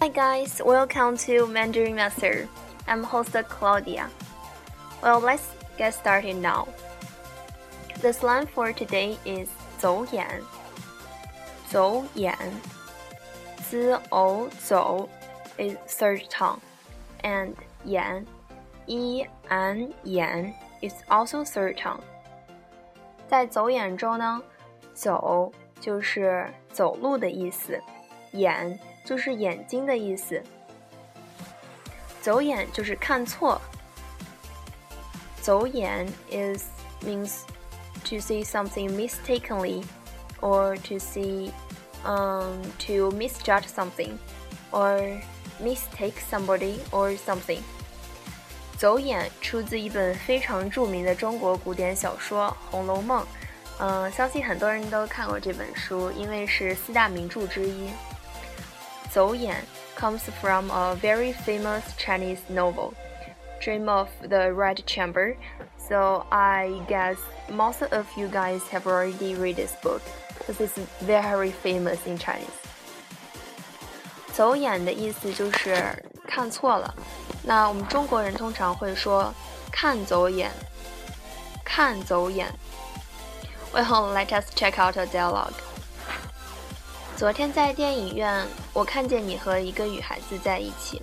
Hi guys, welcome to Mandarin Master. I'm host Claudia. Well, let's get started now. The slang for today is 走眼.走眼.z o 走 is third tongue, and 眼 e an 眼 is also third tongue. 在走眼中呢，走就是走路的意思， 眼。就是眼睛的意思。走眼就是看错。走眼 is means to see something mistakenly or to see um to misjudge something or mistake somebody or something。走眼出自一本非常着名的中国古典小说《红楼梦》，嗯，相信很多人都看过这本书，因为是四大名着之一。 走眼 comes from a very famous Chinese novel, Dream of the Red Chamber. So I guess most of you guys have already read this book because it's very famous in Chinese. 走眼的意思就是看错了，那我们中国人通常会说看走眼，看走眼。Well, let us check out a dialogue. 昨天在电影院，我看见你和一个女孩子在一起。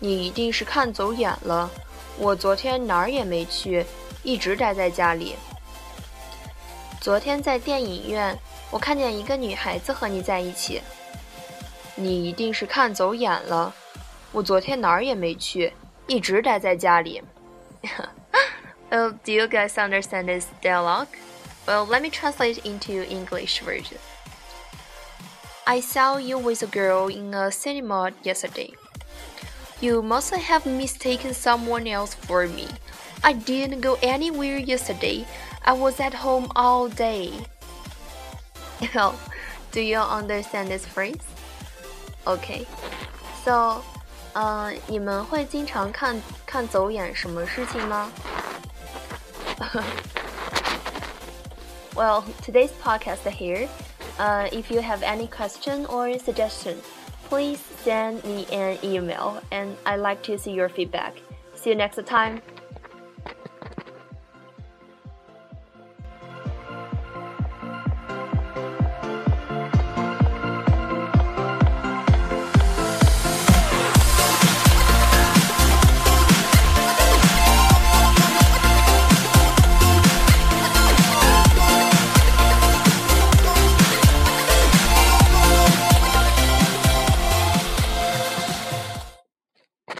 你一定是看走眼了。我昨天哪儿也没去，一直待在家里。昨天在电影院，我看见一个女孩子和你在一起。你一定是看走眼了。我昨天哪儿也没去，一直待在家里。Oh, do you guys understand this dialogue? Well, let me translate into English version. I saw you with a girl in a cinema yesterday. You must have mistaken someone else for me. I didn't go anywhere yesterday. I was at home all day. Well, do you understand this phrase? Okay. So, 呃，你们会经常看看走眼什么事情吗？Well, today's podcast here. Uh, if you have any question or suggestion, please send me an email and I'd like to see your feedback. See you next time.